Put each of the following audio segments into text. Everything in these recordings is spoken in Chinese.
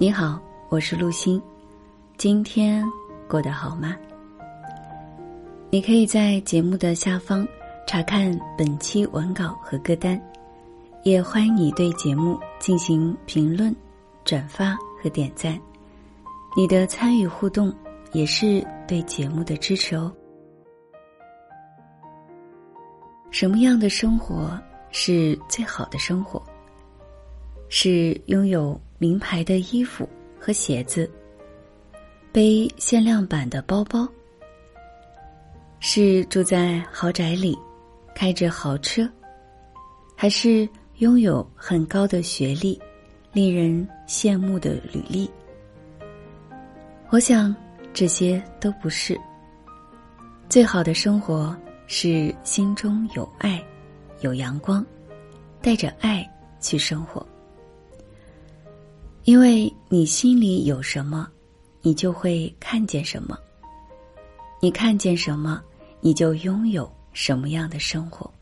你好，我是陆欣，今天过得好吗？你可以在节目的下方查看本期文稿和歌单，也欢迎你对节目进行评论、转发和点赞。你的参与互动也是对节目的支持哦。什么样的生活是最好的生活？是拥有。名牌的衣服和鞋子，背限量版的包包，是住在豪宅里，开着豪车，还是拥有很高的学历，令人羡慕的履历？我想这些都不是。最好的生活是心中有爱，有阳光，带着爱去生活。因为你心里有什么，你就会看见什么。你看见什么，你就拥有什么样的生活。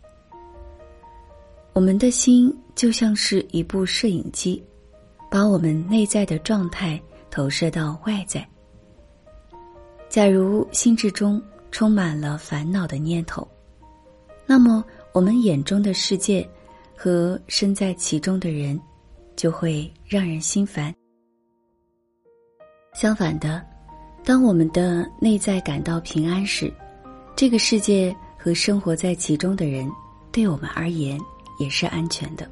我们的心就像是一部摄影机，把我们内在的状态投射到外在。假如心智中充满了烦恼的念头，那么我们眼中的世界和身在其中的人。就会让人心烦。相反的，当我们的内在感到平安时，这个世界和生活在其中的人，对我们而言也是安全的。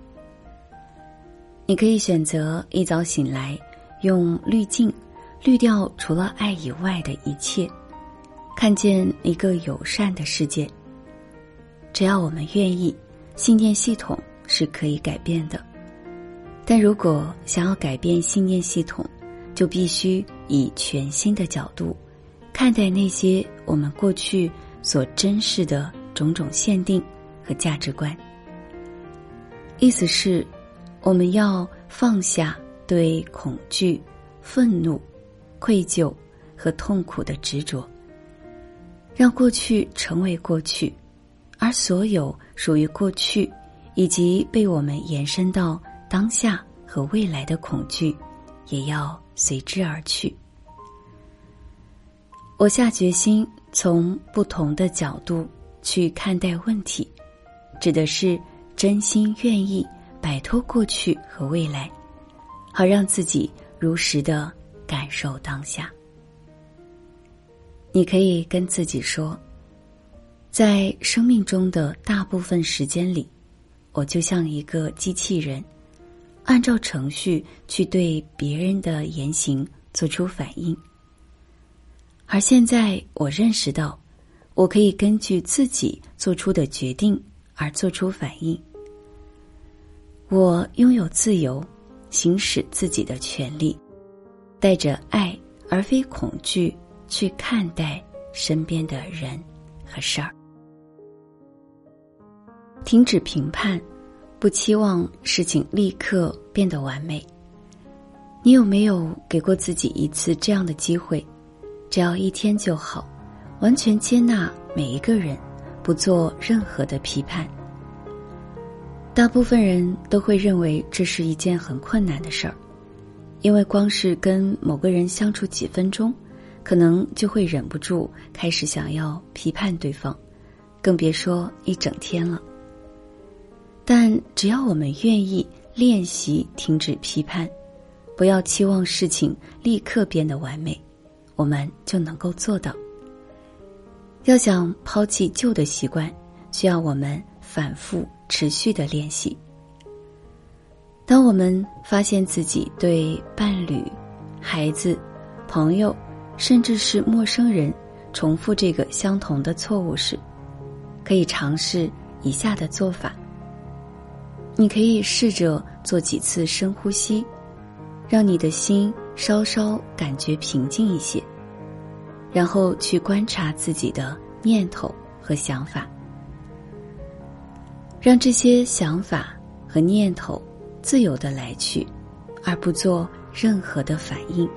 你可以选择一早醒来，用滤镜滤掉除了爱以外的一切，看见一个友善的世界。只要我们愿意，信念系统是可以改变的。但如果想要改变信念系统，就必须以全新的角度看待那些我们过去所珍视的种种限定和价值观。意思是，我们要放下对恐惧、愤怒、愧疚和痛苦的执着，让过去成为过去，而所有属于过去以及被我们延伸到。当下和未来的恐惧，也要随之而去。我下决心从不同的角度去看待问题，指的是真心愿意摆脱过去和未来，好让自己如实的感受当下。你可以跟自己说，在生命中的大部分时间里，我就像一个机器人。按照程序去对别人的言行做出反应，而现在我认识到，我可以根据自己做出的决定而做出反应。我拥有自由，行使自己的权利，带着爱而非恐惧去看待身边的人和事儿，停止评判。不期望事情立刻变得完美。你有没有给过自己一次这样的机会？只要一天就好，完全接纳每一个人，不做任何的批判。大部分人都会认为这是一件很困难的事儿，因为光是跟某个人相处几分钟，可能就会忍不住开始想要批判对方，更别说一整天了。但只要我们愿意练习停止批判，不要期望事情立刻变得完美，我们就能够做到。要想抛弃旧的习惯，需要我们反复持续的练习。当我们发现自己对伴侣、孩子、朋友，甚至是陌生人重复这个相同的错误时，可以尝试以下的做法。你可以试着做几次深呼吸，让你的心稍稍感觉平静一些，然后去观察自己的念头和想法，让这些想法和念头自由的来去，而不做任何的反应，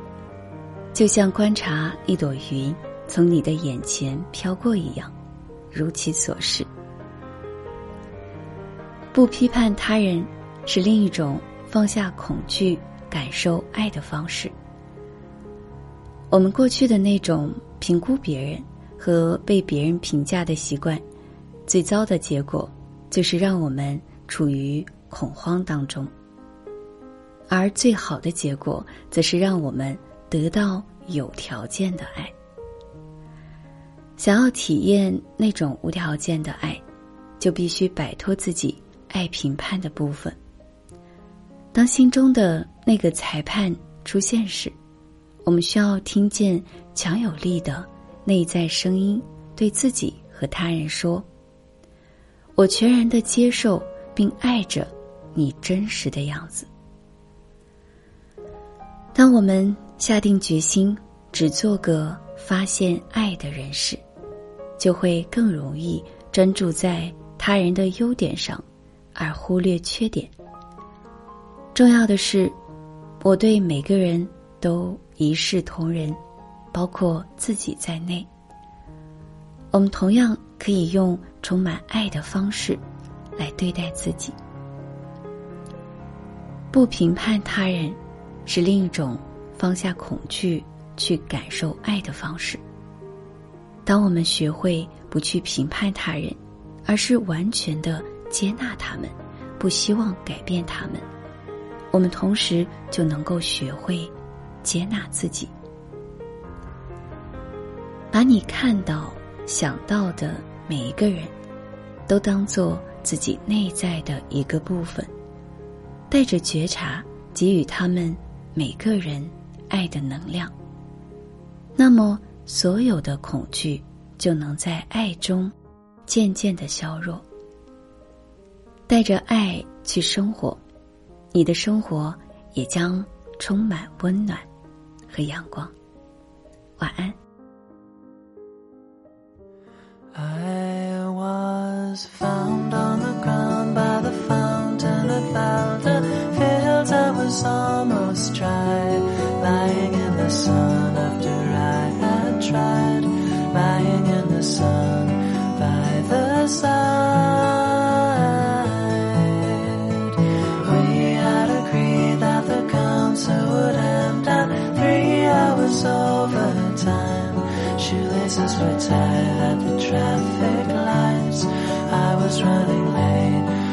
就像观察一朵云从你的眼前飘过一样，如其所示。不批判他人，是另一种放下恐惧感受爱的方式。我们过去的那种评估别人和被别人评价的习惯，最糟的结果就是让我们处于恐慌当中；而最好的结果，则是让我们得到有条件的爱。想要体验那种无条件的爱，就必须摆脱自己爱评判的部分。当心中的那个裁判出现时，我们需要听见强有力的内在声音，对自己和他人说：“我全然的接受并爱着你真实的样子。”当我们下定决心只做个发现爱的人时，就会更容易专注在他人的优点上，而忽略缺点。重要的是，我对每个人都一视同仁，包括自己在内。我们同样可以用充满爱的方式来对待自己。不评判他人，是另一种放下恐惧去感受爱的方式。当我们学会不去评判他人，而是完全的接纳他们，不希望改变他们。我们同时就能够学会接纳自己，把你看到、想到的每一个人，都当做自己内在的一个部分，带着觉察给予他们每个人爱的能量。那么，所有的恐惧就能在爱中渐渐的消弱。带着爱去生活。你的生活也将充满温暖和阳光。晚安。were tied at the traffic lights. I was running late.